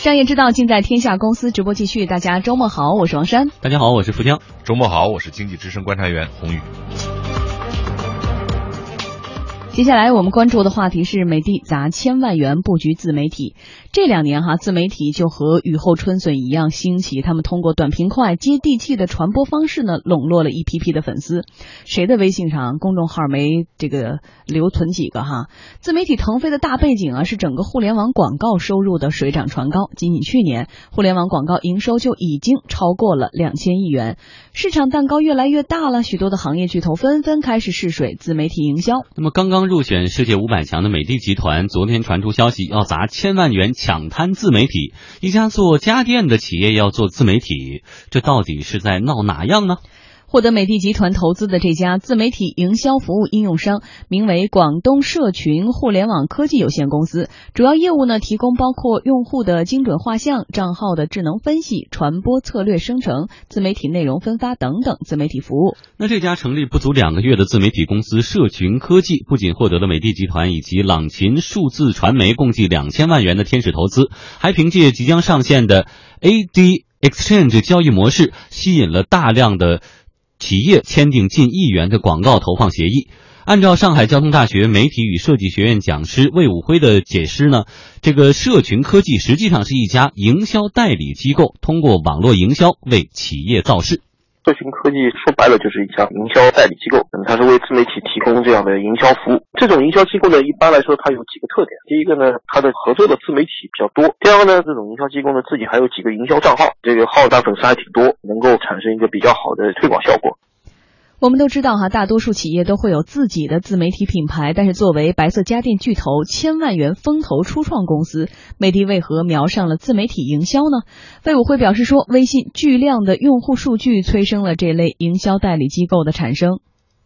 商业之道尽在天下公司直播继续，大家周末好，我是王珊。大家好，我是富江。周末好，我是经济之声观察员洪宇。接下来我们关注的话题是美的砸千万元布局自媒体。这两年哈，自媒体就和雨后春笋一样兴起，他们通过短平快、接地气的传播方式呢，笼络了一批批的粉丝。谁的微信上公众号没这个留存几个哈？自媒体腾飞的大背景啊，是整个互联网广告收入的水涨船高。仅仅去年，互联网广告营收就已经超过了两千亿元，市场蛋糕越来越大了。许多的行业巨头纷纷开始试水自媒体营销。那么刚刚。刚入选世界五百强的美的集团昨天传出消息，要砸千万元抢滩自媒体。一家做家电的企业要做自媒体，这到底是在闹哪样呢？获得美的集团投资的这家自媒体营销服务应用商，名为广东社群互联网科技有限公司，主要业务呢提供包括用户的精准画像、账号的智能分析、传播策略生成、自媒体内容分发等等自媒体服务。那这家成立不足两个月的自媒体公司社群科技，不仅获得了美的集团以及朗琴数字传媒共计两千万元的天使投资，还凭借即将上线的 AD Exchange 交易模式，吸引了大量的。企业签订近亿元的广告投放协议。按照上海交通大学媒体与设计学院讲师魏武辉的解释呢，这个社群科技实际上是一家营销代理机构，通过网络营销为企业造势。社群科技说白了就是一家营销代理机构，嗯，它是为自媒体提供这样的营销服务。这种营销机构呢，一般来说它有几个特点。第一个呢，它的合作的自媒体比较多；第二个呢，这种营销机构呢自己还有几个营销账号，这个号大粉丝还挺多，能够产生一个比较好的推广效果。我们都知道哈，大多数企业都会有自己的自媒体品牌，但是作为白色家电巨头、千万元风投初创公司，美的为何瞄上了自媒体营销呢？魏武辉表示说，微信巨量的用户数据催生了这类营销代理机构的产生。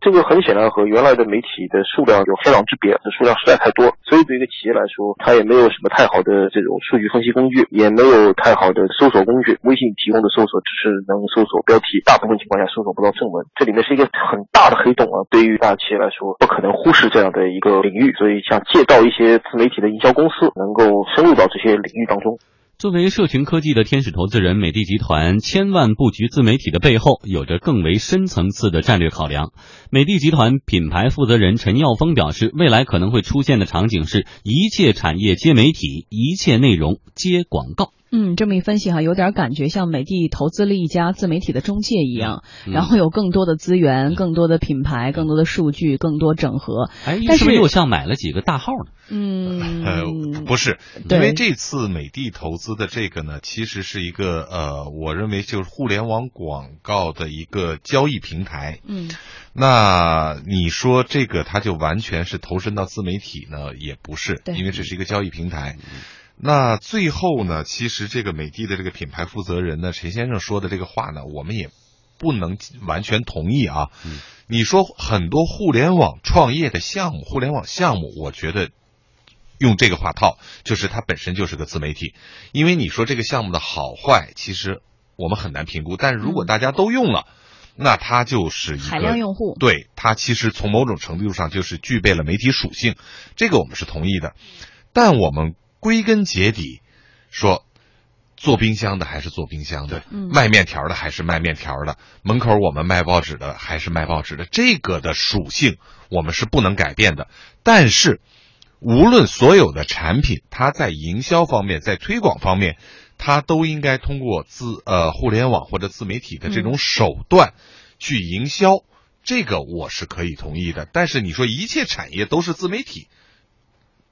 这个很显然和原来的媒体的数量有天壤之别，这数量实在太多，所以对一个企业来说，它也没有什么太好的这种数据分析工具，也没有太好的搜索工具。微信提供的搜索只是能搜索标题，大部分情况下搜索不到正文。这里面是一个很大的黑洞啊！对于大企业来说，不可能忽视这样的一个领域，所以想借道一些自媒体的营销公司，能够深入到这些领域当中。作为社群科技的天使投资人，美的集团千万布局自媒体的背后，有着更为深层次的战略考量。美的集团品牌负责人陈耀峰表示，未来可能会出现的场景是一切产业接媒体，一切内容接广告。嗯，这么一分析哈，有点感觉像美的投资了一家自媒体的中介一样，然后有更多的资源、更多的品牌、更多的数据、更多整合。哎，但是又像买了几个大号呢？嗯，呃，不是，因为这次美的投资的这个呢，其实是一个呃，我认为就是互联网广告的一个交易平台。嗯，那你说这个它就完全是投身到自媒体呢，也不是，因为这是一个交易平台。那最后呢？其实这个美的的这个品牌负责人呢，陈先生说的这个话呢，我们也不能完全同意啊。你说很多互联网创业的项目，互联网项目，我觉得用这个话套，就是它本身就是个自媒体。因为你说这个项目的好坏，其实我们很难评估。但是如果大家都用了，那它就是一个海量用户。对它其实从某种程度上就是具备了媒体属性，这个我们是同意的。但我们。归根结底，说做冰箱的还是做冰箱的，卖面条的还是卖面条的，门口我们卖报纸的还是卖报纸的，这个的属性我们是不能改变的。但是，无论所有的产品，它在营销方面，在推广方面，它都应该通过自呃互联网或者自媒体的这种手段去营销，这个我是可以同意的。但是你说一切产业都是自媒体？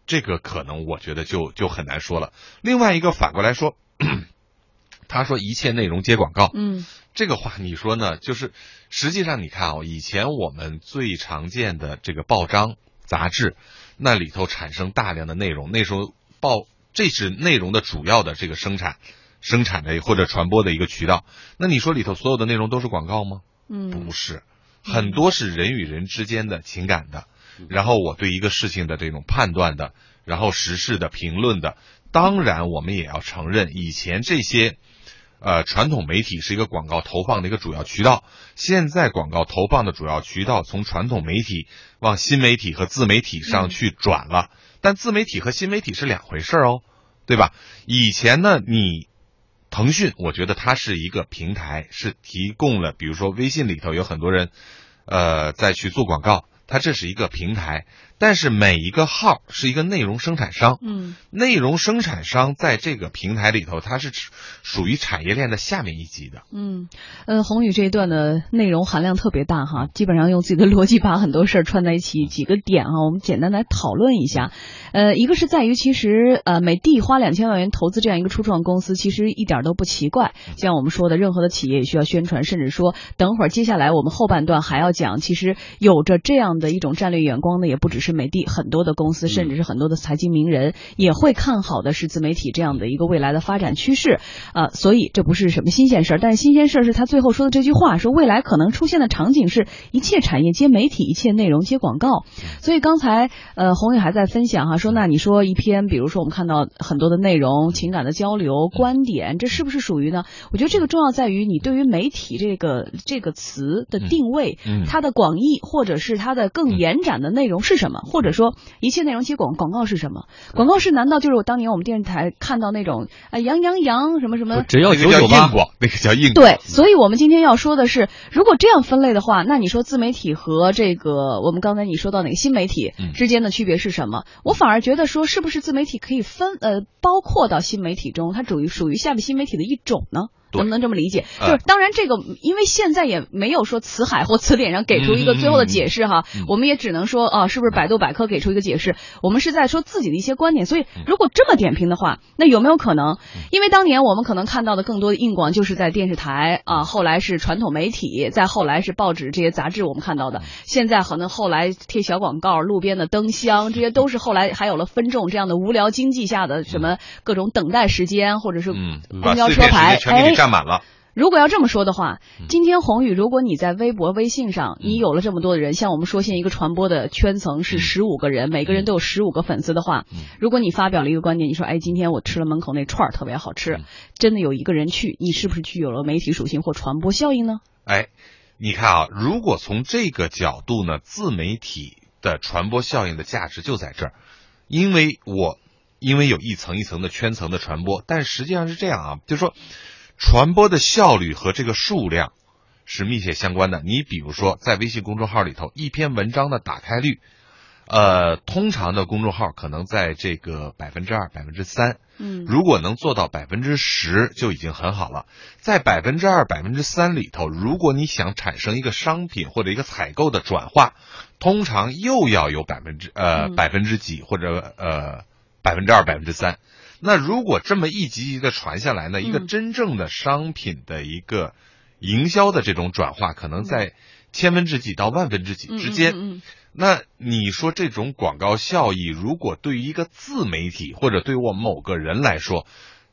这个可能我觉得就就很难说了。另外一个反过来说，他说一切内容接广告，嗯，这个话你说呢？就是实际上你看啊，以前我们最常见的这个报章杂志，那里头产生大量的内容，那时候报这是内容的主要的这个生产、生产的或者传播的一个渠道。那你说里头所有的内容都是广告吗？嗯，不是，很多是人与人之间的情感的。然后我对一个事情的这种判断的，然后时事的评论的，当然我们也要承认，以前这些，呃，传统媒体是一个广告投放的一个主要渠道，现在广告投放的主要渠道从传统媒体往新媒体和自媒体上去转了，但自媒体和新媒体是两回事哦，对吧？以前呢，你腾讯，我觉得它是一个平台，是提供了，比如说微信里头有很多人，呃，在去做广告，它这是一个平台。但是每一个号是一个内容生产商，嗯，内容生产商在这个平台里头，它是属于产业链的下面一级的，嗯，呃，宏宇这一段的内容含量特别大哈，基本上用自己的逻辑把很多事儿串在一起，几个点啊，我们简单来讨论一下。呃，一个是在于其实呃，美的花两千万元投资这样一个初创公司，其实一点都不奇怪。像我们说的，任何的企业也需要宣传，甚至说等会儿接下来我们后半段还要讲，其实有着这样的一种战略眼光呢，也不只是。美的很多的公司，甚至是很多的财经名人也会看好的是自媒体这样的一个未来的发展趋势啊，所以这不是什么新鲜事儿。但是新鲜事儿是他最后说的这句话，说未来可能出现的场景是一切产业接媒体，一切内容接广告。所以刚才呃宏宇还在分享哈，说那你说一篇，比如说我们看到很多的内容、情感的交流、观点，这是不是属于呢？我觉得这个重要在于你对于媒体这个这个词的定位，它的广义或者是它的更延展的内容是什么？或者说，一切内容接广广告是什么？广告是难道就是我当年我们电视台看到那种啊杨洋洋什么什么？只要有硬广，那个叫硬广对，所以我们今天要说的是，如果这样分类的话，那你说自媒体和这个我们刚才你说到哪个新媒体之间的区别是什么？我反而觉得说，是不是自媒体可以分呃包括到新媒体中，它属于属于下面新媒体的一种呢？能不能这么理解？就是当然，这个因为现在也没有说词海或词典上给出一个最后的解释哈，我们也只能说啊，是不是百度百科给出一个解释？我们是在说自己的一些观点。所以如果这么点评的话，那有没有可能？因为当年我们可能看到的更多的硬广就是在电视台啊，后来是传统媒体，再后来是报纸这些杂志我们看到的。现在可能后来贴小广告、路边的灯箱，这些都是后来还有了分众这样的无聊经济下的什么各种等待时间，或者是公交车牌哎。占满了。如果要这么说的话，今天宏宇，如果你在微博、微信上，你有了这么多的人，像我们说现一个传播的圈层是十五个人，每个人都有十五个粉丝的话，如果你发表了一个观点，你说，哎，今天我吃了门口那串儿特别好吃，真的有一个人去，你是不是具有了媒体属性或传播效应呢？哎，你看啊，如果从这个角度呢，自媒体的传播效应的价值就在这儿，因为我因为有一层一层的圈层的传播，但实际上是这样啊，就是说。传播的效率和这个数量是密切相关的。你比如说，在微信公众号里头，一篇文章的打开率，呃，通常的公众号可能在这个百分之二、百分之三。嗯，如果能做到百分之十，就已经很好了。在百分之二、百分之三里头，如果你想产生一个商品或者一个采购的转化，通常又要有百分之呃百分之几或者呃百分之二、百分之三。那如果这么一级级的传下来呢？一个真正的商品的一个营销的这种转化，可能在千分之几到万分之几之间。那你说这种广告效益，如果对于一个自媒体或者对我某个人来说，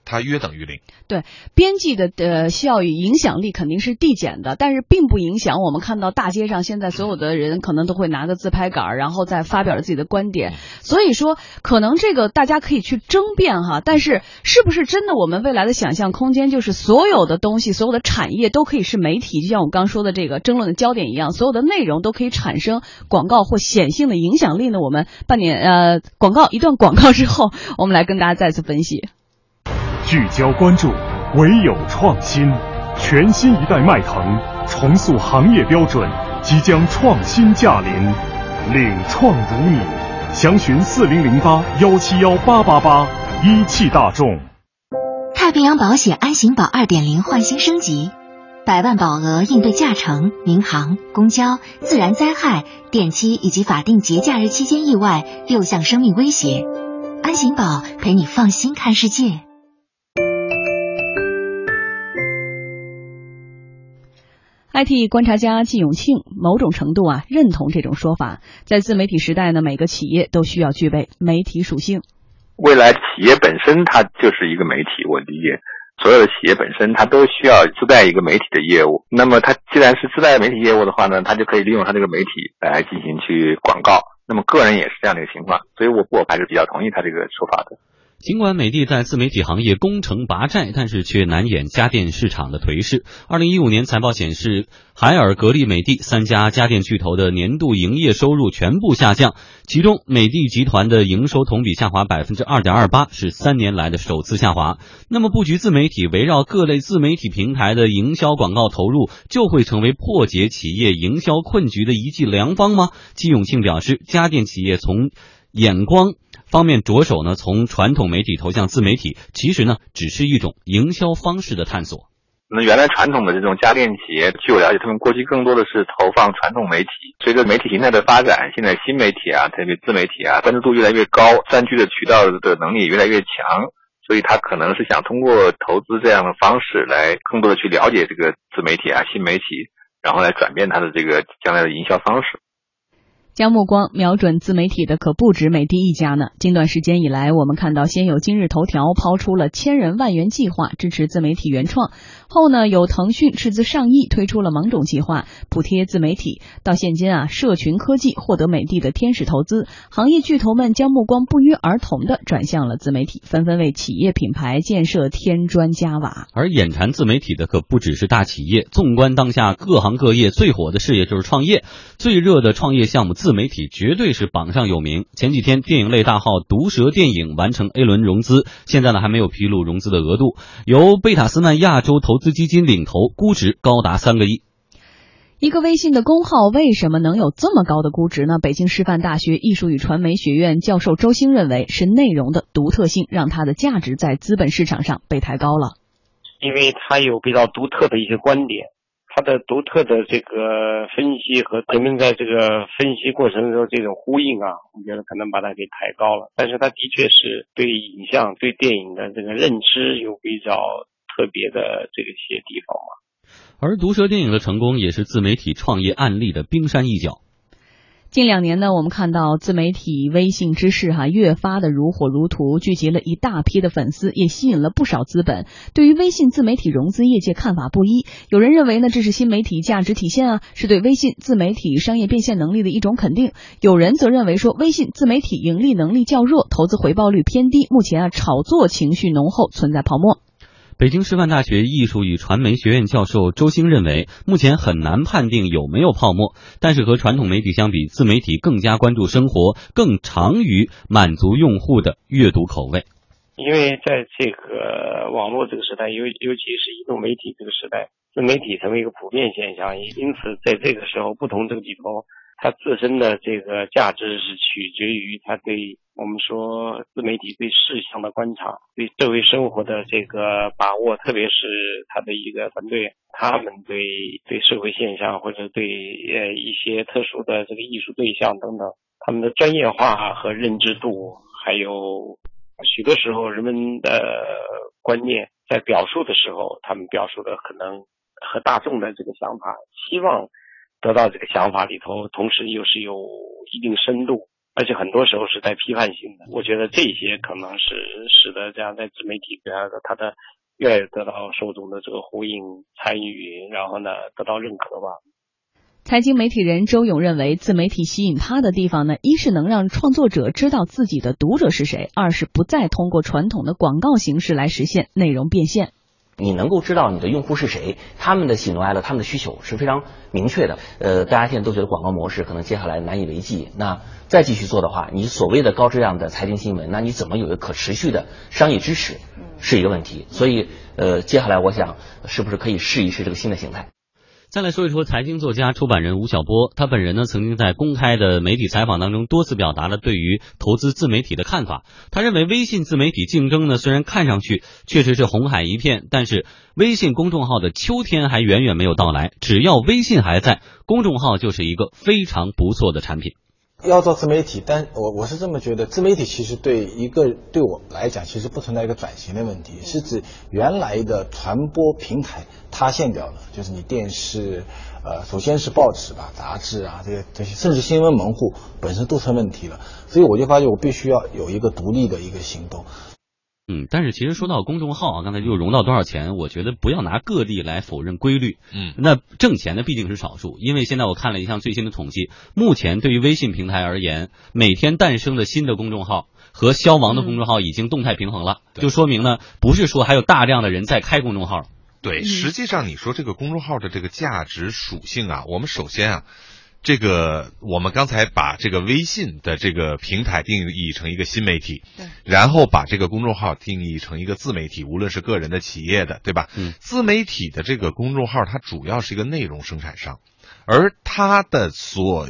它约等于零。对，边际的的效益影响力肯定是递减的，但是并不影响我们看到大街上现在所有的人可能都会拿个自拍杆，然后再发表自己的观点。所以说，可能这个大家可以去争辩哈，但是是不是真的我们未来的想象空间就是所有的东西、所有的产业都可以是媒体，就像我刚说的这个争论的焦点一样，所有的内容都可以产生广告或显性的影响力呢？我们半年呃广告一段广告之后，我们来跟大家再次分析。聚焦关注，唯有创新。全新一代迈腾重塑行业标准，即将创新驾临。领创如你，详询四零零八幺七幺八八八。一汽大众。太平洋保险安行保二点零换新升级，百万保额应对驾乘、民航、公交、自然灾害、电期以及法定节假日期间意外六项生命威胁。安行保陪你放心看世界。IT 观察家季永庆某种程度啊认同这种说法，在自媒体时代呢，每个企业都需要具备媒体属性。未来企业本身它就是一个媒体，我理解所有的企业本身它都需要自带一个媒体的业务。那么它既然是自带媒体业务的话呢，它就可以利用它这个媒体来进行去广告。那么个人也是这样的一个情况，所以我我还是比较同意他这个说法的。尽管美的在自媒体行业攻城拔寨，但是却难掩家电市场的颓势。二零一五年财报显示，海尔、格力、美的三家家电巨头的年度营业收入全部下降，其中美的集团的营收同比下滑百分之二点二八，是三年来的首次下滑。那么，布局自媒体，围绕各类自媒体平台的营销广告投入，就会成为破解企业营销困局的一剂良方吗？季永庆表示，家电企业从眼光。方面着手呢，从传统媒体投向自媒体，其实呢，只是一种营销方式的探索。那原来传统的这种家电企业，据我了解，他们过去更多的是投放传统媒体。随着媒体形态的发展，现在新媒体啊，特别自媒体啊，关注度越来越高，占据的渠道的能力也越来越强，所以他可能是想通过投资这样的方式来更多的去了解这个自媒体啊、新媒体，然后来转变它的这个将来的营销方式。将目光瞄准自媒体的可不止美的一家呢。近段时间以来，我们看到先有今日头条抛出了千人万元计划，支持自媒体原创；后呢，有腾讯斥资上亿推出了芒种计划，补贴自媒体。到现今啊，社群科技获得美的的天使投资，行业巨头们将目光不约而同的转向了自媒体，纷纷为企业品牌建设添砖加瓦。而眼馋自媒体的可不只是大企业。纵观当下各行各业，最火的事业就是创业，最热的创业项目自。自媒体绝对是榜上有名。前几天，电影类大号毒蛇电影完成 A 轮融资，现在呢还没有披露融资的额度，由贝塔斯曼亚洲投资基金领投，估值高达三个亿。一个微信的公号为什么能有这么高的估值呢？北京师范大学艺术与传媒学院教授周星认为，是内容的独特性让它的价值在资本市场上被抬高了，因为它有比较独特的一些观点。他的独特的这个分析和人们在这个分析过程中这种呼应啊，我觉得可能把它给抬高了。但是他的确是对影像、对电影的这个认知有比较特别的这个些地方嘛。而毒舌电影的成功也是自媒体创业案例的冰山一角。近两年呢，我们看到自媒体微信之势哈越发的如火如荼，聚集了一大批的粉丝，也吸引了不少资本。对于微信自媒体融资，业界看法不一。有人认为呢，这是新媒体价值体现啊，是对微信自媒体商业变现能力的一种肯定。有人则认为说，微信自媒体盈利能力较弱，投资回报率偏低，目前啊炒作情绪浓厚，存在泡沫。北京师范大学艺术与传媒学院教授周星认为，目前很难判定有没有泡沫，但是和传统媒体相比，自媒体更加关注生活，更长于满足用户的阅读口味。因为在这个网络这个时代，尤尤其是移动媒体这个时代，自媒体成为一个普遍现象，因此在这个时候，不同这个里头。它自身的这个价值是取决于它对我们说自媒体对事项的观察，对社会生活的这个把握，特别是他的一个团队，他们对对社会现象或者对呃一些特殊的这个艺术对象等等，他们的专业化和认知度，还有许多时候人们的观念在表述的时候，他们表述的可能和大众的这个想法，希望。得到这个想法里头，同时又是有一定深度，而且很多时候是带批判性的。我觉得这些可能是使得这样在自媒体这样的他的越得到受众的这个呼应、参与，然后呢得到认可吧。财经媒体人周勇认为，自媒体吸引他的地方呢，一是能让创作者知道自己的读者是谁，二是不再通过传统的广告形式来实现内容变现。你能够知道你的用户是谁，他们的喜怒哀乐，他们的需求是非常明确的。呃，大家现在都觉得广告模式可能接下来难以为继，那再继续做的话，你所谓的高质量的财经新闻，那你怎么有一个可持续的商业支持，是一个问题。所以，呃，接下来我想，是不是可以试一试这个新的形态？再来说一说财经作家、出版人吴晓波，他本人呢曾经在公开的媒体采访当中多次表达了对于投资自媒体的看法。他认为微信自媒体竞争呢虽然看上去确实是红海一片，但是微信公众号的秋天还远远没有到来。只要微信还在，公众号就是一个非常不错的产品。要做自媒体，但我我是这么觉得，自媒体其实对一个对我来讲，其实不存在一个转型的问题，是指原来的传播平台塌陷掉了，就是你电视，呃，首先是报纸吧，杂志啊，这些这些，甚至新闻门户本身都成问题了，所以我就发现我必须要有一个独立的一个行动。嗯，但是其实说到公众号啊，刚才就融到多少钱，我觉得不要拿个例来否认规律。嗯，那挣钱的毕竟是少数，因为现在我看了一项最新的统计，目前对于微信平台而言，每天诞生的新的公众号。和消亡的公众号已经动态平衡了，就说明呢，不是说还有大量的人在开公众号。对，实际上你说这个公众号的这个价值属性啊，我们首先啊，这个我们刚才把这个微信的这个平台定义成一个新媒体，然后把这个公众号定义成一个自媒体，无论是个人的、企业的，对吧？嗯，自媒体的这个公众号，它主要是一个内容生产商，而它的所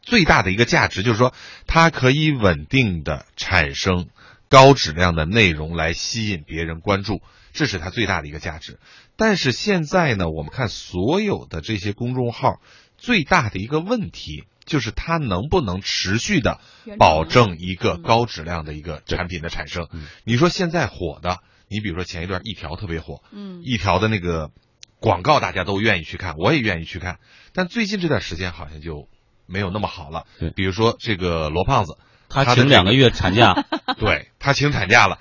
最大的一个价值就是说，它可以稳定的产生高质量的内容来吸引别人关注。这是它最大的一个价值，但是现在呢，我们看所有的这些公众号，最大的一个问题就是它能不能持续的保证一个高质量的一个产品的产生。你说现在火的，你比如说前一段一条特别火，嗯，一条的那个广告大家都愿意去看，我也愿意去看，但最近这段时间好像就没有那么好了。对，比如说这个罗胖子，他请两个月产假，对他请产假了。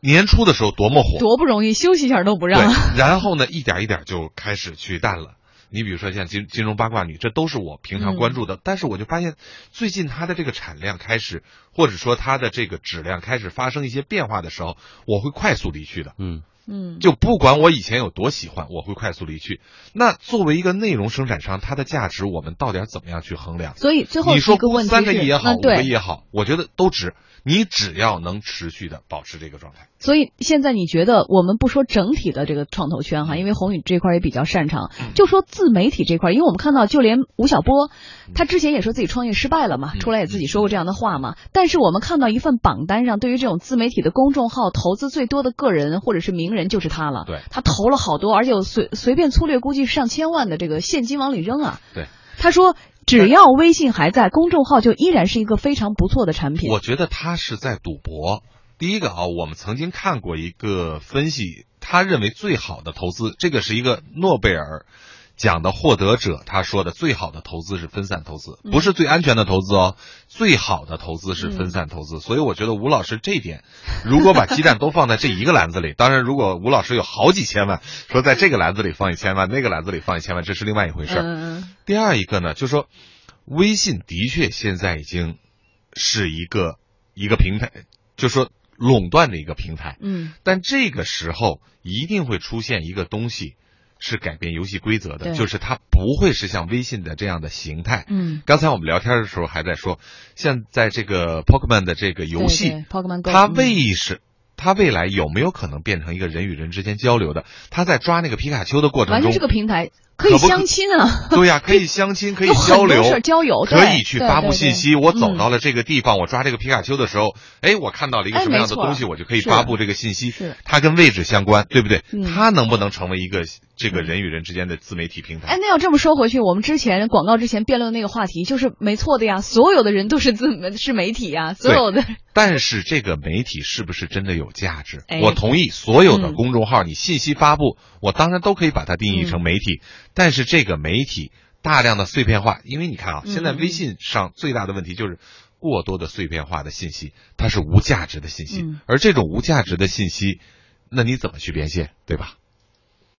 年初的时候多么火，多不容易，休息一下都不让。对，然后呢，一点一点就开始去淡了。你比如说像金金融八卦女，这都是我平常关注的，但是我就发现最近它的这个产量开始，或者说它的这个质量开始发生一些变化的时候，我会快速离去的。嗯嗯，就不管我以前有多喜欢，我会快速离去。那作为一个内容生产商，它的价值我们到底怎么样去衡量？所以最后你说三个亿也好，五个亿也好，我觉得都值。你只要能持续的保持这个状态。所以现在你觉得，我们不说整体的这个创投圈哈，因为宏宇这块也比较擅长，就说自媒体这块，因为我们看到就连吴晓波，他之前也说自己创业失败了嘛，出来也自己说过这样的话嘛。但是我们看到一份榜单上，对于这种自媒体的公众号投资最多的个人或者是名人就是他了。对，他投了好多，而且随随便粗略估计上千万的这个现金往里扔啊。对，他说。只要微信还在，公众号就依然是一个非常不错的产品。我觉得他是在赌博。第一个啊，我们曾经看过一个分析，他认为最好的投资，这个是一个诺贝尔奖的获得者，他说的最好的投资是分散投资，不是最安全的投资哦，最好的投资是分散投资。所以我觉得吴老师这点，如果把鸡蛋都放在这一个篮子里，当然如果吴老师有好几千万，说在这个篮子里放一千万，那个篮子里放一千万，这是另外一回事儿。第二一个呢，就是说。微信的确现在已经是一个一个平台，就说垄断的一个平台。嗯，但这个时候一定会出现一个东西是改变游戏规则的，就是它不会是像微信的这样的形态。嗯，刚才我们聊天的时候还在说，现在这个 Pokemon 的这个游戏，Pokemon Go，它为什它未来有没有可能变成一个人与人之间交流的？它在抓那个皮卡丘的过程中，完全是个平台。可以相亲啊！对呀，可以相亲，可以交流，交友，可以去发布信息。我走到了这个地方，我抓这个皮卡丘的时候，哎，我看到了一个什么样的东西，我就可以发布这个信息。是它跟位置相关，对不对？它能不能成为一个这个人与人之间的自媒体平台？哎，那要这么说回去，我们之前广告之前辩论那个话题就是没错的呀。所有的人都是自是媒体呀，所有的。但是这个媒体是不是真的有价值？我同意，所有的公众号你信息发布，我当然都可以把它定义成媒体，但是这个媒媒体大量的碎片化，因为你看啊，现在微信上最大的问题就是过多的碎片化的信息，它是无价值的信息，而这种无价值的信息，那你怎么去变现，对吧？